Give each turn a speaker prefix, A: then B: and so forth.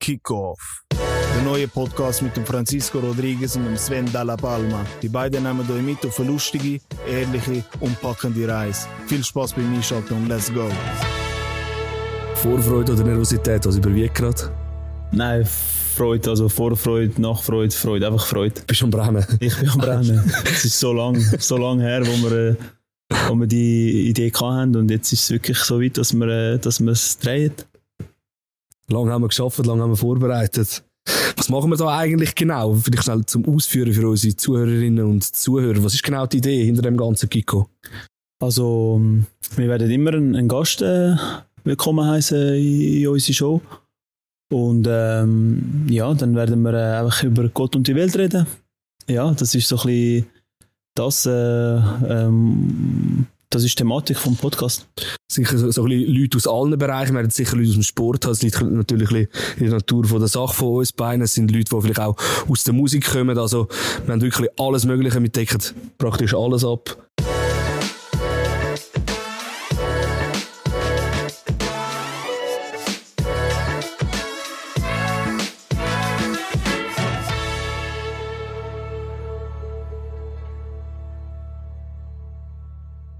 A: Kickoff. Der neue Podcast mit dem Francisco Rodriguez und dem Sven Dalla Palma. Die beiden nehmen euch mit auf eine lustige, ehrliche und packende Reise. Viel Spaß beim Einschalten und let's go!
B: Vorfreude oder Nervosität, was überwiegt gerade?
C: Nein, Freude, also Vorfreude, Nachfreude, Freude, einfach Freude.
B: Bist du am Brennen?
C: Ich bin am Brennen. es ist so lang, so lang her, wo wir, äh, wo wir die Idee hatten und jetzt ist es wirklich so weit, dass wir, äh, dass wir es drehen.
B: Lange haben wir geschafft, lange haben wir vorbereitet. Was machen wir da eigentlich genau? Vielleicht schnell zum Ausführen für unsere Zuhörerinnen und Zuhörer. Was ist genau die Idee hinter dem ganzen Kiko?
C: Also, wir werden immer einen, Gast äh, willkommen heißen in, in unsere Show. Und ähm, ja, dann werden wir äh, einfach über Gott und die Welt reden. Ja, das ist so ein bisschen das, äh, ähm, das ist die Thematik vom Podcast.
B: Sicher so, so ein bisschen Leute aus allen Bereichen. Wir haben sicher Leute aus dem Sport. Das liegt natürlich in der Natur von der Sache von uns beiden. Es sind Leute, die vielleicht auch aus der Musik kommen. Also, wir haben wirklich alles Mögliche. Wir decken praktisch alles ab.